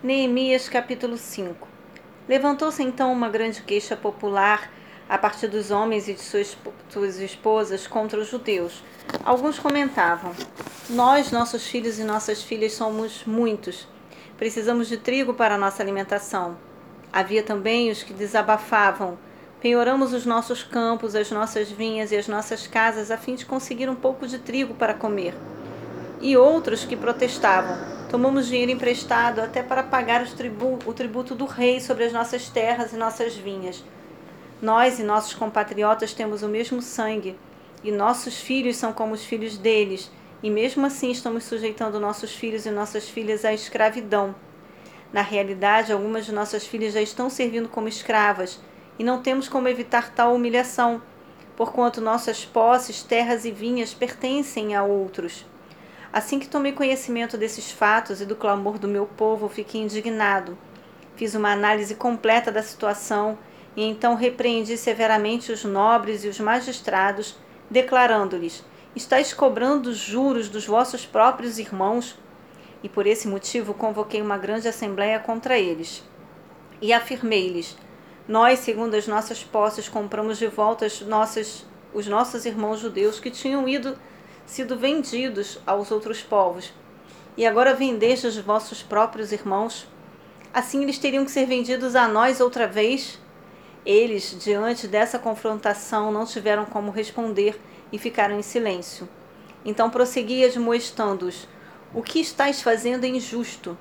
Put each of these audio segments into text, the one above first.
Neemias capítulo 5 Levantou-se então uma grande queixa popular a partir dos homens e de suas, suas esposas contra os judeus. Alguns comentavam: Nós, nossos filhos e nossas filhas, somos muitos. Precisamos de trigo para nossa alimentação. Havia também os que desabafavam: Penhoramos os nossos campos, as nossas vinhas e as nossas casas a fim de conseguir um pouco de trigo para comer. E outros que protestavam: Tomamos dinheiro emprestado até para pagar tribu o tributo do rei sobre as nossas terras e nossas vinhas. Nós e nossos compatriotas temos o mesmo sangue, e nossos filhos são como os filhos deles, e mesmo assim estamos sujeitando nossos filhos e nossas filhas à escravidão. Na realidade, algumas de nossas filhas já estão servindo como escravas, e não temos como evitar tal humilhação, porquanto nossas posses, terras e vinhas pertencem a outros. Assim que tomei conhecimento desses fatos e do clamor do meu povo, fiquei indignado. Fiz uma análise completa da situação e então repreendi severamente os nobres e os magistrados, declarando-lhes: Estais cobrando juros dos vossos próprios irmãos? E por esse motivo convoquei uma grande assembléia contra eles. E afirmei-lhes: Nós, segundo as nossas posses, compramos de volta as nossas, os nossos irmãos judeus que tinham ido sido vendidos aos outros povos, e agora vendeste os vossos próprios irmãos? Assim eles teriam que ser vendidos a nós outra vez? Eles, diante dessa confrontação, não tiveram como responder e ficaram em silêncio. Então prossegui admoestando-os: O que estáis fazendo é injusto.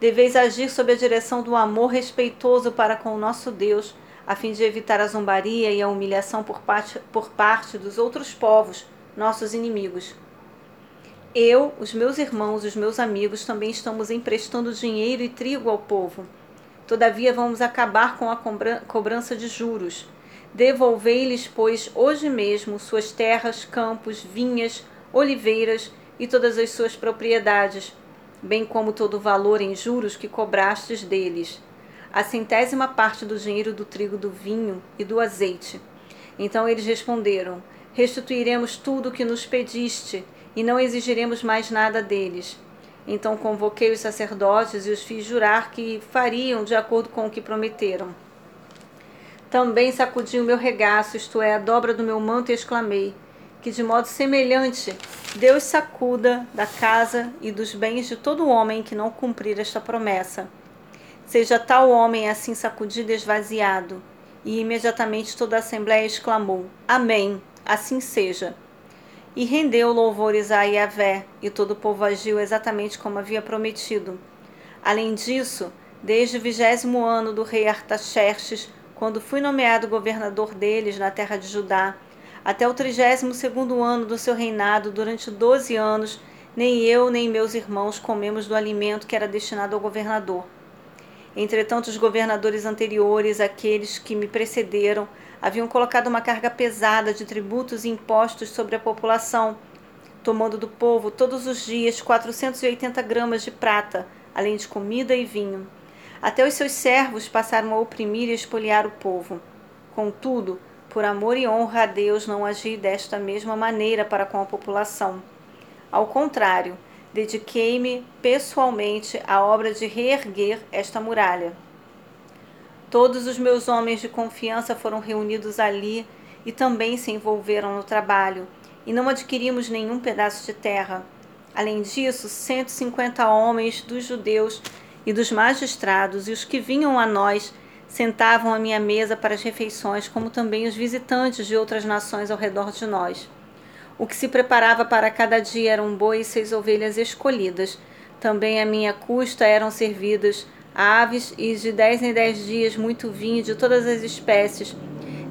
Deveis agir sob a direção do amor respeitoso para com o nosso Deus, a fim de evitar a zombaria e a humilhação por parte, por parte dos outros povos nossos inimigos. Eu, os meus irmãos, os meus amigos também estamos emprestando dinheiro e trigo ao povo. Todavia vamos acabar com a cobrança de juros. Devolvei-lhes, pois, hoje mesmo suas terras, campos, vinhas, oliveiras e todas as suas propriedades, bem como todo o valor em juros que cobrastes deles. A centésima parte do dinheiro do trigo, do vinho e do azeite. Então eles responderam: restituiremos tudo o que nos pediste e não exigiremos mais nada deles. Então convoquei os sacerdotes e os fiz jurar que fariam de acordo com o que prometeram. Também sacudi o meu regaço, isto é, a dobra do meu manto, e exclamei: Que de modo semelhante Deus sacuda da casa e dos bens de todo homem que não cumprir esta promessa. Seja tal homem assim sacudido e esvaziado. E imediatamente toda a assembléia exclamou: Amém assim seja. E rendeu louvores a Yahvé, e todo o povo agiu exatamente como havia prometido. Além disso, desde o vigésimo ano do rei Artaxerxes, quando fui nomeado governador deles na terra de Judá, até o trigésimo segundo ano do seu reinado, durante doze anos, nem eu nem meus irmãos comemos do alimento que era destinado ao governador. Entretanto, os governadores anteriores, aqueles que me precederam, haviam colocado uma carga pesada de tributos e impostos sobre a população, tomando do povo todos os dias 480 gramas de prata, além de comida e vinho. Até os seus servos passaram a oprimir e espoliar o povo. Contudo, por amor e honra a Deus, não agi desta mesma maneira para com a população. Ao contrário, dediquei-me pessoalmente à obra de reerguer esta muralha. Todos os meus homens de confiança foram reunidos ali e também se envolveram no trabalho, e não adquirimos nenhum pedaço de terra. Além disso, 150 homens dos judeus e dos magistrados e os que vinham a nós sentavam à minha mesa para as refeições, como também os visitantes de outras nações ao redor de nós. O que se preparava para cada dia eram um boi e seis ovelhas escolhidas. Também à minha custa eram servidas aves e de dez em dez dias muito vinho de todas as espécies.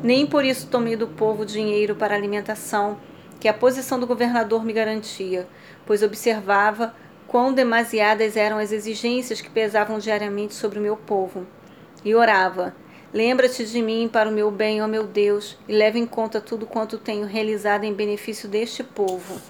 Nem por isso tomei do povo dinheiro para alimentação, que a posição do governador me garantia, pois observava quão demasiadas eram as exigências que pesavam diariamente sobre o meu povo. E orava: Lembra-te de mim para o meu bem, ó meu Deus, e leva em conta tudo quanto tenho realizado em benefício deste povo.